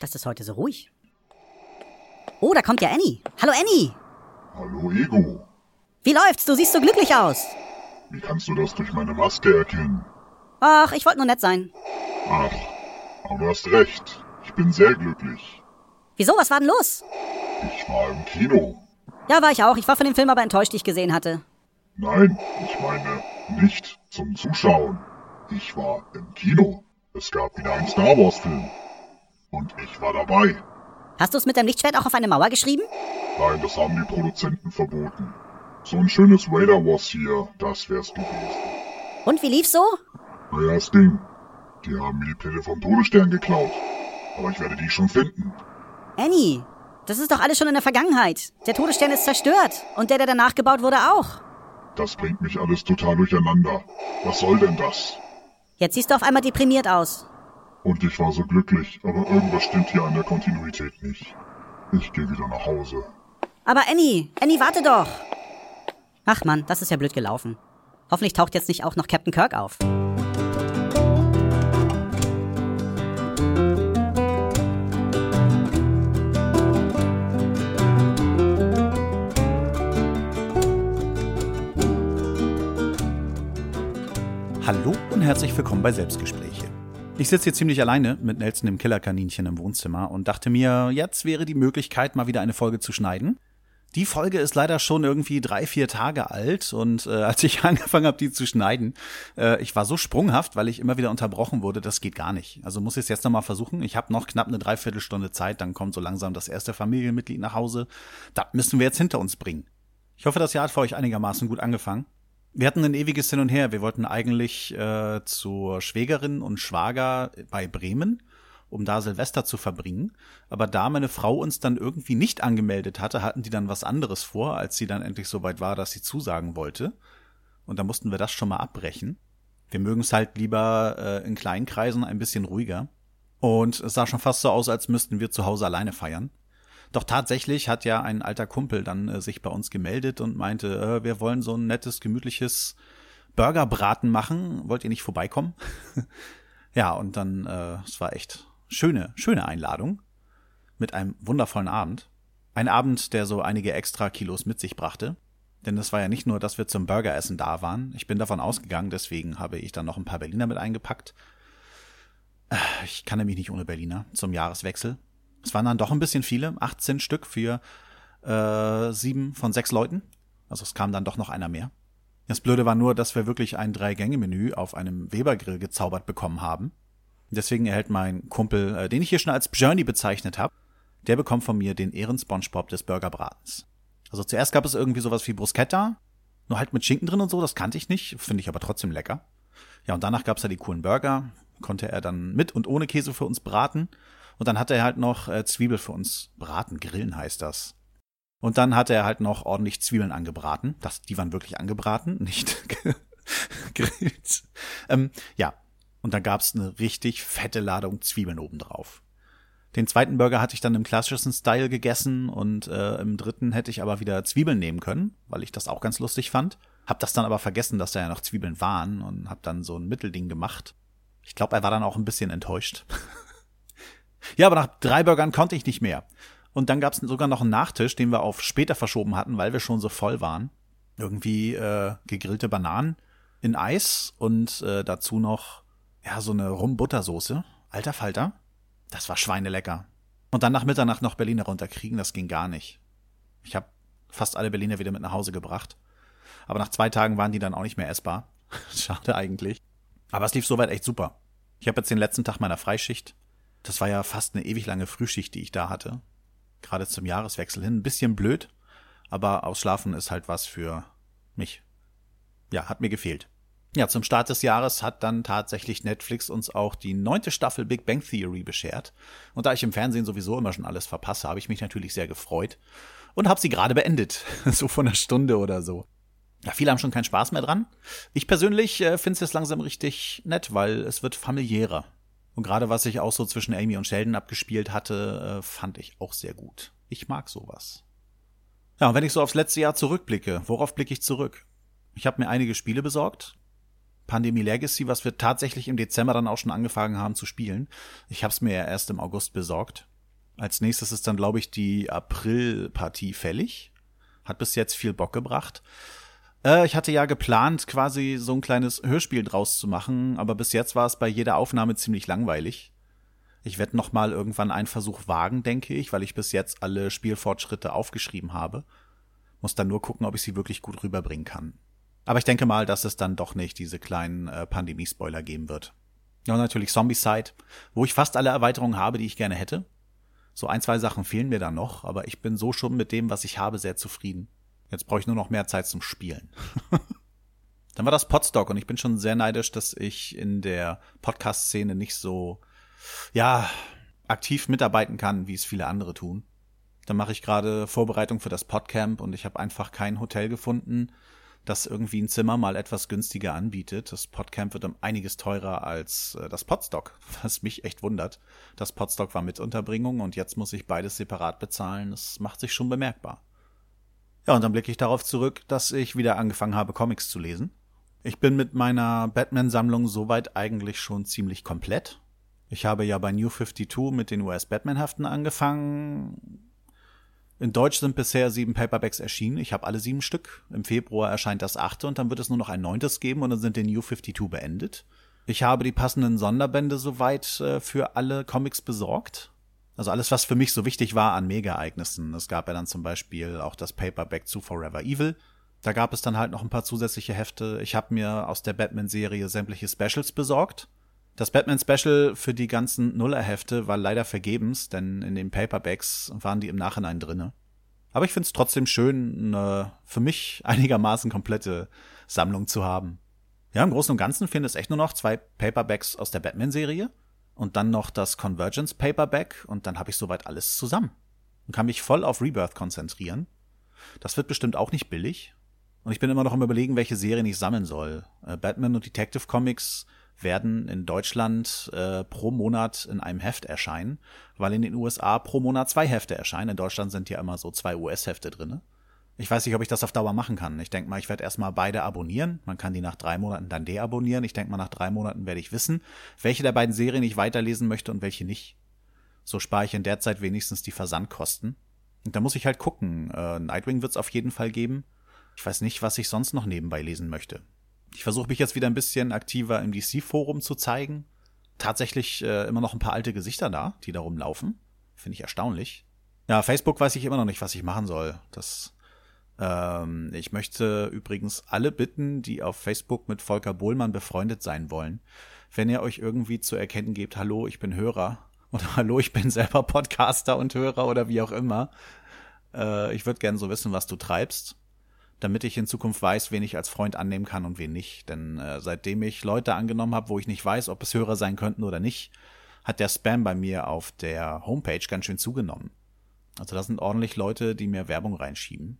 Das ist heute so ruhig. Oh, da kommt ja Annie. Hallo Annie. Hallo Ego. Wie läuft's? Du siehst so glücklich aus. Wie kannst du das durch meine Maske erkennen? Ach, ich wollte nur nett sein. Ach, aber du hast recht. Ich bin sehr glücklich. Wieso? Was war denn los? Ich war im Kino. Ja, war ich auch. Ich war von dem Film aber enttäuscht, den ich gesehen hatte. Nein, ich meine nicht zum Zuschauen. Ich war im Kino. Es gab wieder einen Star Wars Film. Und ich war dabei. Hast du es mit deinem Lichtschwert auch auf eine Mauer geschrieben? Nein, das haben die Produzenten verboten. So ein schönes Raider Wars hier, das wär's gewesen. Und wie lief's so? Naja, das Ding. Die haben mir die Pläne vom Todesstern geklaut. Aber ich werde die schon finden. Annie, das ist doch alles schon in der Vergangenheit. Der Todesstern ist zerstört. Und der, der danach gebaut wurde, auch. Das bringt mich alles total durcheinander. Was soll denn das? Jetzt siehst du auf einmal deprimiert aus. Und ich war so glücklich, aber irgendwas stimmt hier an der Kontinuität nicht. Ich gehe wieder nach Hause. Aber Annie, Annie, warte doch. Ach Mann, das ist ja blöd gelaufen. Hoffentlich taucht jetzt nicht auch noch Captain Kirk auf. Hallo und herzlich willkommen bei Selbstgespräche. Ich sitze hier ziemlich alleine mit Nelson dem Killerkaninchen im Wohnzimmer und dachte mir, jetzt wäre die Möglichkeit, mal wieder eine Folge zu schneiden. Die Folge ist leider schon irgendwie drei, vier Tage alt und äh, als ich angefangen habe, die zu schneiden, äh, ich war so sprunghaft, weil ich immer wieder unterbrochen wurde, das geht gar nicht. Also muss ich es jetzt nochmal versuchen. Ich habe noch knapp eine Dreiviertelstunde Zeit, dann kommt so langsam das erste Familienmitglied nach Hause. Das müssen wir jetzt hinter uns bringen. Ich hoffe, das Jahr hat für euch einigermaßen gut angefangen. Wir hatten ein ewiges Hin und Her. Wir wollten eigentlich äh, zur Schwägerin und Schwager bei Bremen, um da Silvester zu verbringen. Aber da meine Frau uns dann irgendwie nicht angemeldet hatte, hatten die dann was anderes vor, als sie dann endlich so weit war, dass sie zusagen wollte. Und da mussten wir das schon mal abbrechen. Wir mögen es halt lieber äh, in kleinen Kreisen ein bisschen ruhiger. Und es sah schon fast so aus, als müssten wir zu Hause alleine feiern. Doch tatsächlich hat ja ein alter Kumpel dann äh, sich bei uns gemeldet und meinte, äh, wir wollen so ein nettes, gemütliches Burgerbraten machen. Wollt ihr nicht vorbeikommen? ja, und dann, äh, es war echt schöne, schöne Einladung mit einem wundervollen Abend. Ein Abend, der so einige extra Kilos mit sich brachte. Denn es war ja nicht nur, dass wir zum Burgeressen da waren. Ich bin davon ausgegangen, deswegen habe ich dann noch ein paar Berliner mit eingepackt. Äh, ich kann nämlich nicht ohne Berliner zum Jahreswechsel. Es waren dann doch ein bisschen viele, 18 Stück für äh, sieben von sechs Leuten. Also es kam dann doch noch einer mehr. Das Blöde war nur, dass wir wirklich ein Drei-Gänge-Menü auf einem Webergrill gezaubert bekommen haben. Deswegen erhält mein Kumpel, äh, den ich hier schon als Journey bezeichnet habe, der bekommt von mir den Ehren-Spongebob des Burgerbratens. Also zuerst gab es irgendwie sowas wie Bruschetta, nur halt mit Schinken drin und so, das kannte ich nicht, finde ich aber trotzdem lecker. Ja, und danach gab's ja die coolen Burger, konnte er dann mit und ohne Käse für uns braten. Und dann hatte er halt noch äh, Zwiebel für uns braten, grillen heißt das. Und dann hatte er halt noch ordentlich Zwiebeln angebraten. Das, die waren wirklich angebraten, nicht gegrillt. Ähm, ja, und dann gab's eine richtig fette Ladung Zwiebeln obendrauf. Den zweiten Burger hatte ich dann im klassischen Style gegessen und äh, im dritten hätte ich aber wieder Zwiebeln nehmen können, weil ich das auch ganz lustig fand. Hab das dann aber vergessen, dass da ja noch Zwiebeln waren und hab dann so ein Mittelding gemacht. Ich glaube, er war dann auch ein bisschen enttäuscht. Ja, aber nach drei Burgern konnte ich nicht mehr. Und dann gab es sogar noch einen Nachtisch, den wir auf später verschoben hatten, weil wir schon so voll waren. Irgendwie äh, gegrillte Bananen in Eis und äh, dazu noch ja so eine Rum-Buttersoße. Alter Falter. Das war schweinelecker. Und dann nach Mitternacht noch Berliner runterkriegen, das ging gar nicht. Ich habe fast alle Berliner wieder mit nach Hause gebracht. Aber nach zwei Tagen waren die dann auch nicht mehr essbar. Schade eigentlich. Aber es lief soweit echt super. Ich habe jetzt den letzten Tag meiner Freischicht das war ja fast eine ewig lange Frühschicht, die ich da hatte. Gerade zum Jahreswechsel hin. Ein bisschen blöd, aber Ausschlafen ist halt was für mich. Ja, hat mir gefehlt. Ja, zum Start des Jahres hat dann tatsächlich Netflix uns auch die neunte Staffel Big Bang Theory beschert. Und da ich im Fernsehen sowieso immer schon alles verpasse, habe ich mich natürlich sehr gefreut und habe sie gerade beendet. so von einer Stunde oder so. Ja, viele haben schon keinen Spaß mehr dran. Ich persönlich äh, finde es jetzt langsam richtig nett, weil es wird familiärer. Und gerade was sich auch so zwischen Amy und Sheldon abgespielt hatte, äh, fand ich auch sehr gut. Ich mag sowas. Ja, und wenn ich so aufs letzte Jahr zurückblicke, worauf blicke ich zurück? Ich habe mir einige Spiele besorgt. Pandemie Legacy, was wir tatsächlich im Dezember dann auch schon angefangen haben zu spielen. Ich habe es mir ja erst im August besorgt. Als nächstes ist dann, glaube ich, die April-Partie fällig. Hat bis jetzt viel Bock gebracht. Äh, ich hatte ja geplant, quasi so ein kleines Hörspiel draus zu machen, aber bis jetzt war es bei jeder Aufnahme ziemlich langweilig. Ich werde noch mal irgendwann einen Versuch wagen, denke ich, weil ich bis jetzt alle Spielfortschritte aufgeschrieben habe. Muss dann nur gucken, ob ich sie wirklich gut rüberbringen kann. Aber ich denke mal, dass es dann doch nicht diese kleinen äh, Pandemie-Spoiler geben wird. Ja, und natürlich Zombie-Side, wo ich fast alle Erweiterungen habe, die ich gerne hätte. So ein, zwei Sachen fehlen mir da noch, aber ich bin so schon mit dem, was ich habe, sehr zufrieden. Jetzt brauche ich nur noch mehr Zeit zum Spielen. dann war das Podstock und ich bin schon sehr neidisch, dass ich in der Podcast-Szene nicht so ja, aktiv mitarbeiten kann, wie es viele andere tun. Dann mache ich gerade Vorbereitung für das Podcamp und ich habe einfach kein Hotel gefunden, das irgendwie ein Zimmer mal etwas günstiger anbietet. Das Podcamp wird um einiges teurer als äh, das Podstock, was mich echt wundert. Das Podstock war mit Unterbringung und jetzt muss ich beides separat bezahlen. Das macht sich schon bemerkbar. Ja, und dann blicke ich darauf zurück, dass ich wieder angefangen habe, Comics zu lesen. Ich bin mit meiner Batman-Sammlung soweit eigentlich schon ziemlich komplett. Ich habe ja bei New 52 mit den US-Batman-Haften angefangen. In Deutsch sind bisher sieben Paperbacks erschienen. Ich habe alle sieben Stück. Im Februar erscheint das achte und dann wird es nur noch ein neuntes geben und dann sind die New 52 beendet. Ich habe die passenden Sonderbände soweit äh, für alle Comics besorgt. Also alles, was für mich so wichtig war an Mega-Ereignissen. Es gab ja dann zum Beispiel auch das Paperback zu Forever Evil. Da gab es dann halt noch ein paar zusätzliche Hefte. Ich habe mir aus der Batman-Serie sämtliche Specials besorgt. Das Batman-Special für die ganzen Nullerhefte war leider vergebens, denn in den Paperbacks waren die im Nachhinein drinne. Aber ich finde es trotzdem schön, eine für mich einigermaßen komplette Sammlung zu haben. Ja, im Großen und Ganzen finde es echt nur noch zwei Paperbacks aus der Batman-Serie und dann noch das Convergence Paperback und dann habe ich soweit alles zusammen und kann mich voll auf Rebirth konzentrieren. Das wird bestimmt auch nicht billig. Und ich bin immer noch am überlegen, welche Serien ich sammeln soll. Äh, Batman und Detective Comics werden in Deutschland äh, pro Monat in einem Heft erscheinen, weil in den USA pro Monat zwei Hefte erscheinen. In Deutschland sind ja immer so zwei US-Hefte drinne. Ich weiß nicht, ob ich das auf Dauer machen kann. Ich denke mal, ich werde erstmal beide abonnieren. Man kann die nach drei Monaten dann deabonnieren. Ich denke mal, nach drei Monaten werde ich wissen, welche der beiden Serien ich weiterlesen möchte und welche nicht. So spare ich in der Zeit wenigstens die Versandkosten. Und da muss ich halt gucken. Äh, Nightwing wird es auf jeden Fall geben. Ich weiß nicht, was ich sonst noch nebenbei lesen möchte. Ich versuche mich jetzt wieder ein bisschen aktiver im DC-Forum zu zeigen. Tatsächlich äh, immer noch ein paar alte Gesichter da, die da rumlaufen. Finde ich erstaunlich. Ja, Facebook weiß ich immer noch nicht, was ich machen soll. Das, ähm, ich möchte übrigens alle bitten, die auf Facebook mit Volker Bohlmann befreundet sein wollen, wenn ihr euch irgendwie zu erkennen gebt, hallo, ich bin Hörer oder hallo, ich bin selber Podcaster und Hörer oder wie auch immer. Äh, ich würde gerne so wissen, was du treibst damit ich in Zukunft weiß, wen ich als Freund annehmen kann und wen nicht. Denn äh, seitdem ich Leute angenommen habe, wo ich nicht weiß, ob es Hörer sein könnten oder nicht, hat der Spam bei mir auf der Homepage ganz schön zugenommen. Also da sind ordentlich Leute, die mir Werbung reinschieben.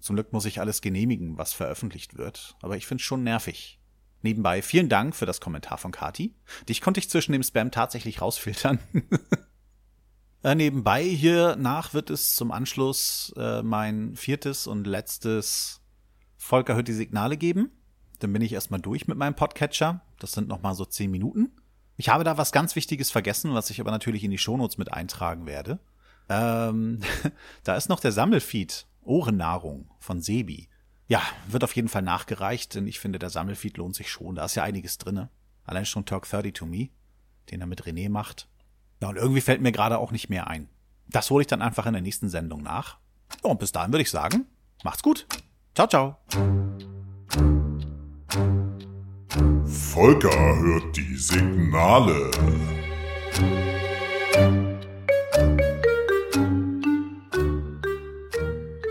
Zum Glück muss ich alles genehmigen, was veröffentlicht wird, aber ich finde es schon nervig. Nebenbei vielen Dank für das Kommentar von Kati. Dich konnte ich zwischen dem Spam tatsächlich rausfiltern. äh, nebenbei hier nach wird es zum Anschluss äh, mein viertes und letztes Volker hört die Signale geben. Dann bin ich erstmal durch mit meinem Podcatcher. Das sind nochmal so zehn Minuten. Ich habe da was ganz Wichtiges vergessen, was ich aber natürlich in die Shownotes mit eintragen werde. Ähm, da ist noch der Sammelfeed Ohrennahrung von Sebi. Ja, wird auf jeden Fall nachgereicht, denn ich finde, der Sammelfeed lohnt sich schon. Da ist ja einiges drinne. Allein schon Talk 30 to Me, den er mit René macht. Ja, und irgendwie fällt mir gerade auch nicht mehr ein. Das hole ich dann einfach in der nächsten Sendung nach. Ja, und bis dahin würde ich sagen, macht's gut. Ciao, ciao. Volker hört die Signale.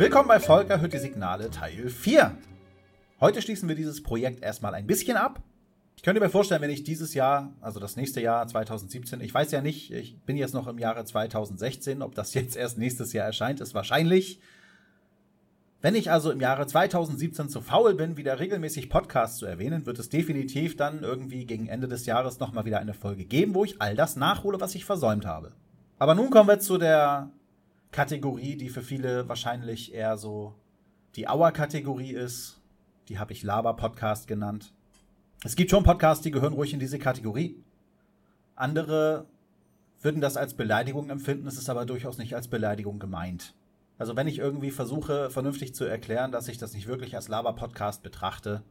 Willkommen bei Volker die Signale Teil 4. Heute schließen wir dieses Projekt erstmal ein bisschen ab ich könnte mir vorstellen, wenn ich dieses Jahr, also das nächste Jahr 2017, ich weiß ja nicht, ich bin jetzt noch im Jahre 2016, ob das jetzt erst nächstes Jahr erscheint, ist wahrscheinlich. Wenn ich also im Jahre 2017 zu faul bin, wieder regelmäßig Podcasts zu erwähnen, wird es definitiv dann irgendwie gegen Ende des Jahres nochmal wieder eine Folge geben, wo ich all das nachhole, was ich versäumt habe. Aber nun kommen wir zu der Kategorie, die für viele wahrscheinlich eher so die Auer-Kategorie ist. Die habe ich Laber-Podcast genannt. Es gibt schon Podcasts, die gehören ruhig in diese Kategorie. Andere würden das als Beleidigung empfinden, es ist aber durchaus nicht als Beleidigung gemeint. Also wenn ich irgendwie versuche, vernünftig zu erklären, dass ich das nicht wirklich als Laber-Podcast betrachte,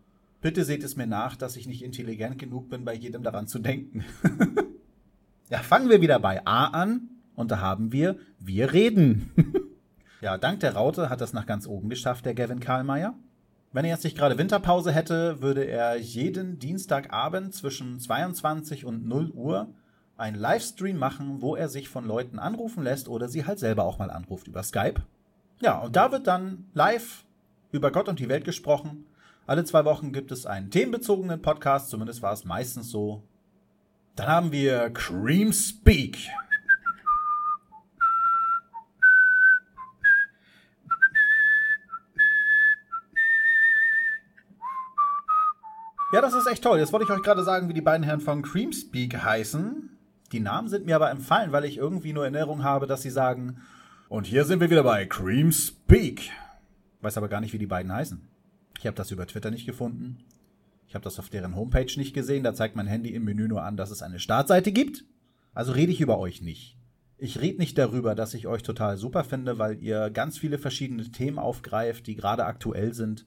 bitte seht es mir nach, dass ich nicht intelligent genug bin, bei jedem daran zu denken. ja, fangen wir wieder bei A an und da haben wir Wir reden. ja, dank der Raute hat das nach ganz oben geschafft, der Gavin Karlmeier. Wenn er jetzt nicht gerade Winterpause hätte, würde er jeden Dienstagabend zwischen 22 und 0 Uhr einen Livestream machen, wo er sich von Leuten anrufen lässt oder sie halt selber auch mal anruft über Skype. Ja, und da wird dann live über Gott und die Welt gesprochen. Alle zwei Wochen gibt es einen themenbezogenen Podcast, zumindest war es meistens so. Dann haben wir Cream Speak. Ja, das ist echt toll. Jetzt wollte ich euch gerade sagen, wie die beiden Herren von Cream Speak heißen. Die Namen sind mir aber empfallen, weil ich irgendwie nur Erinnerung habe, dass sie sagen, und hier sind wir wieder bei Cream Speak. Weiß aber gar nicht, wie die beiden heißen. Ich habe das über Twitter nicht gefunden. Ich habe das auf deren Homepage nicht gesehen. Da zeigt mein Handy im Menü nur an, dass es eine Startseite gibt. Also rede ich über euch nicht. Ich rede nicht darüber, dass ich euch total super finde, weil ihr ganz viele verschiedene Themen aufgreift, die gerade aktuell sind.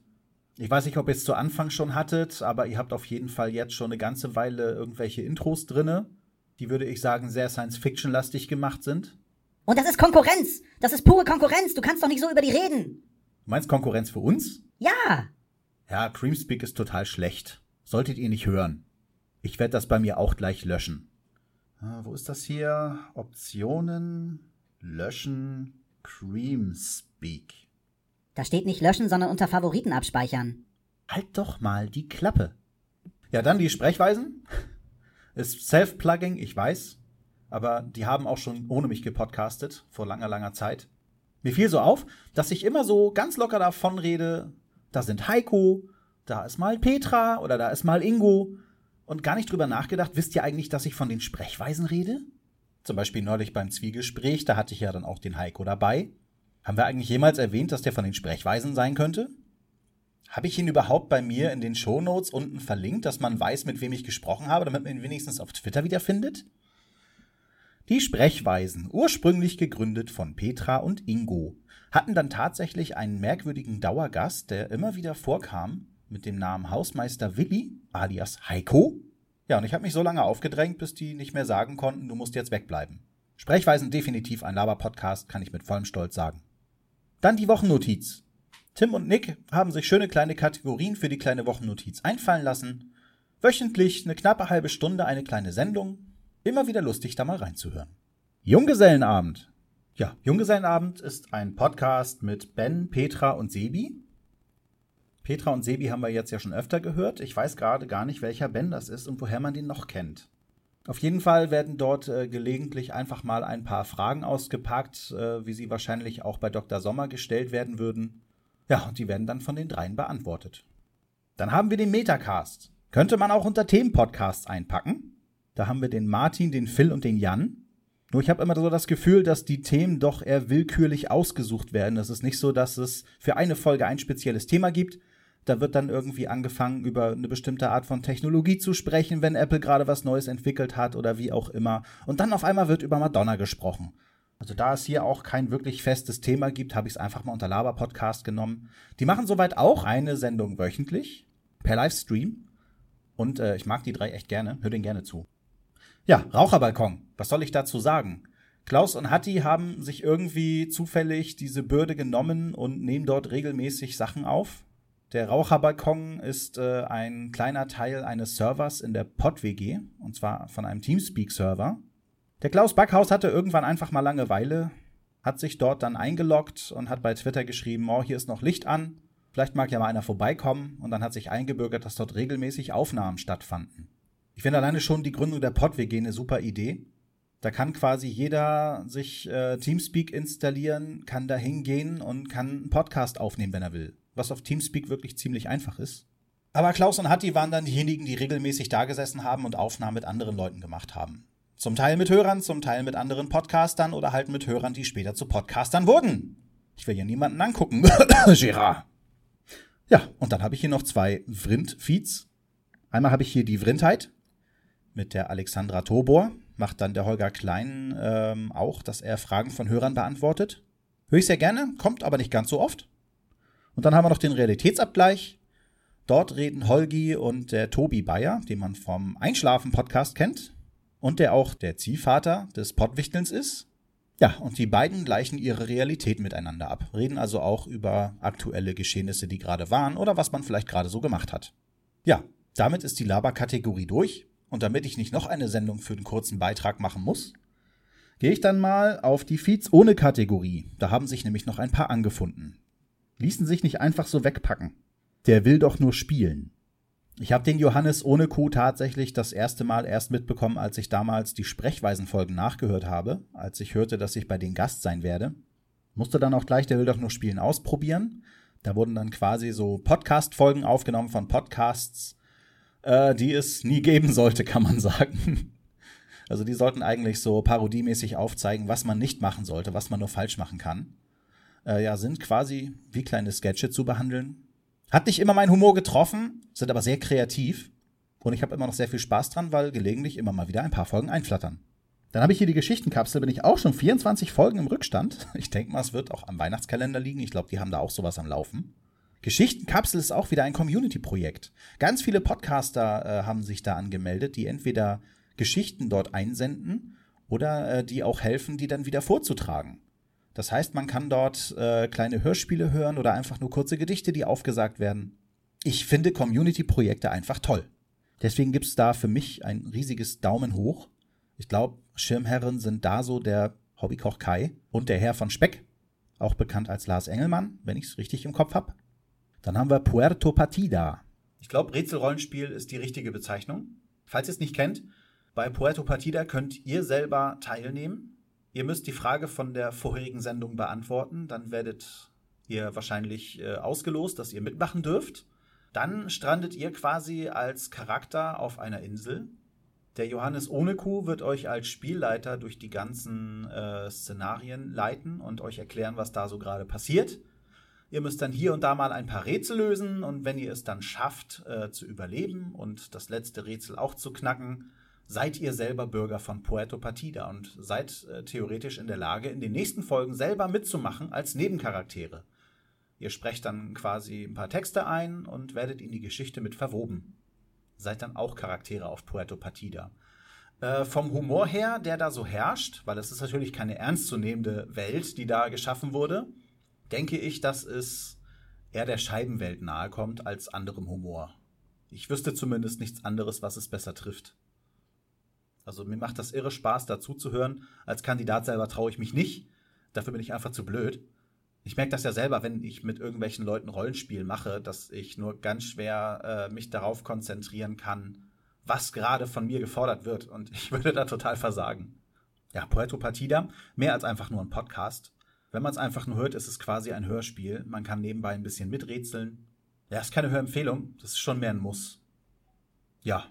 Ich weiß nicht, ob ihr es zu Anfang schon hattet, aber ihr habt auf jeden Fall jetzt schon eine ganze Weile irgendwelche Intros drinne, die würde ich sagen sehr Science-Fiction-lastig gemacht sind. Und das ist Konkurrenz. Das ist pure Konkurrenz. Du kannst doch nicht so über die reden. Du meinst Konkurrenz für uns? Ja. Ja, Creamspeak ist total schlecht. Solltet ihr nicht hören. Ich werde das bei mir auch gleich löschen. Ah, wo ist das hier? Optionen, löschen, Creamspeak. Da steht nicht löschen, sondern unter Favoriten abspeichern. Halt doch mal die Klappe. Ja, dann die Sprechweisen. Ist Self-Plugging, ich weiß aber die haben auch schon ohne mich gepodcastet, vor langer, langer Zeit. Mir fiel so auf, dass ich immer so ganz locker davon rede, da sind Heiko, da ist mal Petra oder da ist mal Ingo und gar nicht drüber nachgedacht, wisst ihr eigentlich, dass ich von den Sprechweisen rede? Zum Beispiel neulich beim Zwiegespräch, da hatte ich ja dann auch den Heiko dabei. Haben wir eigentlich jemals erwähnt, dass der von den Sprechweisen sein könnte? Habe ich ihn überhaupt bei mir in den Shownotes unten verlinkt, dass man weiß, mit wem ich gesprochen habe, damit man ihn wenigstens auf Twitter wiederfindet? Die Sprechweisen, ursprünglich gegründet von Petra und Ingo, hatten dann tatsächlich einen merkwürdigen Dauergast, der immer wieder vorkam, mit dem Namen Hausmeister Willi, alias Heiko. Ja, und ich habe mich so lange aufgedrängt, bis die nicht mehr sagen konnten, du musst jetzt wegbleiben. Sprechweisen definitiv ein Laber-Podcast, kann ich mit vollem Stolz sagen. Dann die Wochennotiz. Tim und Nick haben sich schöne kleine Kategorien für die kleine Wochennotiz einfallen lassen. Wöchentlich eine knappe halbe Stunde eine kleine Sendung, Immer wieder lustig, da mal reinzuhören. Junggesellenabend. Ja, Junggesellenabend ist ein Podcast mit Ben, Petra und Sebi. Petra und Sebi haben wir jetzt ja schon öfter gehört. Ich weiß gerade gar nicht, welcher Ben das ist und woher man den noch kennt. Auf jeden Fall werden dort äh, gelegentlich einfach mal ein paar Fragen ausgepackt, äh, wie sie wahrscheinlich auch bei Dr. Sommer gestellt werden würden. Ja, und die werden dann von den dreien beantwortet. Dann haben wir den Metacast. Könnte man auch unter Themenpodcasts einpacken. Da haben wir den Martin, den Phil und den Jan. Nur ich habe immer so das Gefühl, dass die Themen doch eher willkürlich ausgesucht werden. Es ist nicht so, dass es für eine Folge ein spezielles Thema gibt. Da wird dann irgendwie angefangen, über eine bestimmte Art von Technologie zu sprechen, wenn Apple gerade was Neues entwickelt hat oder wie auch immer. Und dann auf einmal wird über Madonna gesprochen. Also da es hier auch kein wirklich festes Thema gibt, habe ich es einfach mal unter Laber-Podcast genommen. Die machen soweit auch eine Sendung wöchentlich per Livestream. Und äh, ich mag die drei echt gerne, hör den gerne zu. Ja, Raucherbalkon. Was soll ich dazu sagen? Klaus und Hatti haben sich irgendwie zufällig diese Bürde genommen und nehmen dort regelmäßig Sachen auf. Der Raucherbalkon ist äh, ein kleiner Teil eines Servers in der PodWG, und zwar von einem Teamspeak-Server. Der Klaus Backhaus hatte irgendwann einfach mal Langeweile, hat sich dort dann eingeloggt und hat bei Twitter geschrieben, oh, hier ist noch Licht an, vielleicht mag ja mal einer vorbeikommen, und dann hat sich eingebürgert, dass dort regelmäßig Aufnahmen stattfanden. Ich finde alleine schon die Gründung der PodWG eine super Idee. Da kann quasi jeder sich äh, Teamspeak installieren, kann da hingehen und kann einen Podcast aufnehmen, wenn er will. Was auf Teamspeak wirklich ziemlich einfach ist. Aber Klaus und Hatti waren dann diejenigen, die regelmäßig da gesessen haben und Aufnahmen mit anderen Leuten gemacht haben. Zum Teil mit Hörern, zum Teil mit anderen Podcastern oder halt mit Hörern, die später zu Podcastern wurden. Ich will hier niemanden angucken. Gérard. Ja, und dann habe ich hier noch zwei Vrind-Feeds. Einmal habe ich hier die Vrindheit, mit der Alexandra Tobor. macht dann der Holger Klein ähm, auch, dass er Fragen von Hörern beantwortet. Höre ich sehr gerne, kommt aber nicht ganz so oft. Und dann haben wir noch den Realitätsabgleich. Dort reden Holgi und der Tobi Bayer, den man vom Einschlafen-Podcast kennt und der auch der Ziehvater des Pottwichtelns ist. Ja, und die beiden gleichen ihre Realität miteinander ab, reden also auch über aktuelle Geschehnisse, die gerade waren oder was man vielleicht gerade so gemacht hat. Ja, damit ist die Laber-Kategorie durch und damit ich nicht noch eine Sendung für den kurzen Beitrag machen muss, gehe ich dann mal auf die Feeds ohne Kategorie. Da haben sich nämlich noch ein paar angefunden. Ließen sich nicht einfach so wegpacken. Der will doch nur spielen. Ich habe den Johannes ohne Kuh tatsächlich das erste Mal erst mitbekommen, als ich damals die Sprechweisenfolgen nachgehört habe, als ich hörte, dass ich bei den Gast sein werde. Musste dann auch gleich Der will doch nur spielen ausprobieren. Da wurden dann quasi so Podcast-Folgen aufgenommen von Podcasts, äh, die es nie geben sollte, kann man sagen. Also die sollten eigentlich so parodiemäßig aufzeigen, was man nicht machen sollte, was man nur falsch machen kann. Äh, ja, sind quasi wie kleine Sketche zu behandeln. Hat nicht immer meinen Humor getroffen, sind aber sehr kreativ. Und ich habe immer noch sehr viel Spaß dran, weil gelegentlich immer mal wieder ein paar Folgen einflattern. Dann habe ich hier die Geschichtenkapsel, bin ich auch schon 24 Folgen im Rückstand. Ich denke mal, es wird auch am Weihnachtskalender liegen. Ich glaube, die haben da auch sowas am Laufen. Geschichtenkapsel ist auch wieder ein Community-Projekt. Ganz viele Podcaster äh, haben sich da angemeldet, die entweder Geschichten dort einsenden oder äh, die auch helfen, die dann wieder vorzutragen. Das heißt, man kann dort äh, kleine Hörspiele hören oder einfach nur kurze Gedichte, die aufgesagt werden. Ich finde Community-Projekte einfach toll. Deswegen gibt es da für mich ein riesiges Daumen hoch. Ich glaube, Schirmherren sind da so der Hobbykoch Kai und der Herr von Speck, auch bekannt als Lars Engelmann, wenn ich es richtig im Kopf habe. Dann haben wir Puerto Partida. Ich glaube, Rätselrollenspiel ist die richtige Bezeichnung. Falls ihr es nicht kennt, bei Puerto Partida könnt ihr selber teilnehmen. Ihr müsst die Frage von der vorherigen Sendung beantworten. Dann werdet ihr wahrscheinlich äh, ausgelost, dass ihr mitmachen dürft. Dann strandet ihr quasi als Charakter auf einer Insel. Der Johannes ohne Kuh wird euch als Spielleiter durch die ganzen äh, Szenarien leiten und euch erklären, was da so gerade passiert. Ihr müsst dann hier und da mal ein paar Rätsel lösen und wenn ihr es dann schafft äh, zu überleben und das letzte Rätsel auch zu knacken, seid ihr selber Bürger von Puerto Partida und seid äh, theoretisch in der Lage, in den nächsten Folgen selber mitzumachen als Nebencharaktere. Ihr sprecht dann quasi ein paar Texte ein und werdet in die Geschichte mit verwoben. Seid dann auch Charaktere auf Puerto Partida. Äh, vom Humor her, der da so herrscht, weil es ist natürlich keine ernstzunehmende Welt, die da geschaffen wurde, denke ich, dass es eher der Scheibenwelt nahe kommt als anderem Humor. Ich wüsste zumindest nichts anderes, was es besser trifft. Also mir macht das irre Spaß, dazu zu hören. Als Kandidat selber traue ich mich nicht. Dafür bin ich einfach zu blöd. Ich merke das ja selber, wenn ich mit irgendwelchen Leuten Rollenspiel mache, dass ich nur ganz schwer äh, mich darauf konzentrieren kann, was gerade von mir gefordert wird. Und ich würde da total versagen. Ja, Puerto Partida, mehr als einfach nur ein Podcast. Wenn man es einfach nur hört, ist es quasi ein Hörspiel. Man kann nebenbei ein bisschen miträtseln. Ja, ist keine Hörempfehlung, das ist schon mehr ein Muss. Ja,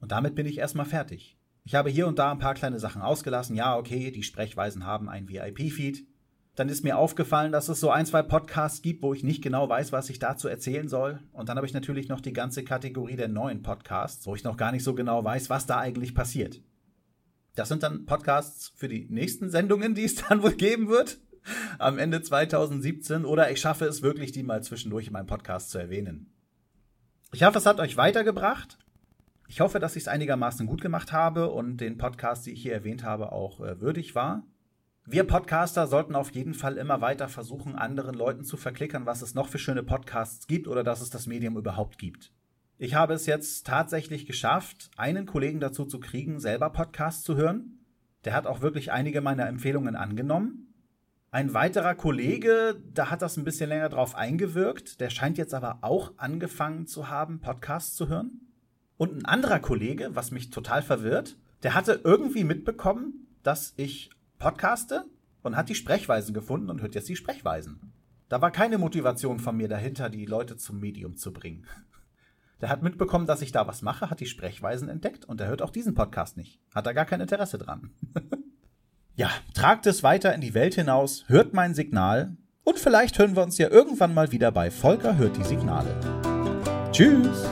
und damit bin ich erstmal fertig. Ich habe hier und da ein paar kleine Sachen ausgelassen. Ja, okay, die Sprechweisen haben ein VIP-Feed. Dann ist mir aufgefallen, dass es so ein, zwei Podcasts gibt, wo ich nicht genau weiß, was ich dazu erzählen soll. Und dann habe ich natürlich noch die ganze Kategorie der neuen Podcasts, wo ich noch gar nicht so genau weiß, was da eigentlich passiert. Das sind dann Podcasts für die nächsten Sendungen, die es dann wohl geben wird am Ende 2017 oder ich schaffe es wirklich, die mal zwischendurch in meinem Podcast zu erwähnen. Ich hoffe, es hat euch weitergebracht. Ich hoffe, dass ich es einigermaßen gut gemacht habe und den Podcast, die ich hier erwähnt habe, auch äh, würdig war. Wir Podcaster sollten auf jeden Fall immer weiter versuchen, anderen Leuten zu verklickern, was es noch für schöne Podcasts gibt oder dass es das Medium überhaupt gibt. Ich habe es jetzt tatsächlich geschafft, einen Kollegen dazu zu kriegen, selber Podcasts zu hören. Der hat auch wirklich einige meiner Empfehlungen angenommen. Ein weiterer Kollege, da hat das ein bisschen länger drauf eingewirkt, der scheint jetzt aber auch angefangen zu haben, Podcasts zu hören. Und ein anderer Kollege, was mich total verwirrt, der hatte irgendwie mitbekommen, dass ich podcaste und hat die Sprechweisen gefunden und hört jetzt die Sprechweisen. Da war keine Motivation von mir dahinter, die Leute zum Medium zu bringen. Der hat mitbekommen, dass ich da was mache, hat die Sprechweisen entdeckt und er hört auch diesen Podcast nicht. Hat da gar kein Interesse dran. Ja, tragt es weiter in die Welt hinaus, hört mein Signal und vielleicht hören wir uns ja irgendwann mal wieder bei Volker hört die Signale. Tschüss!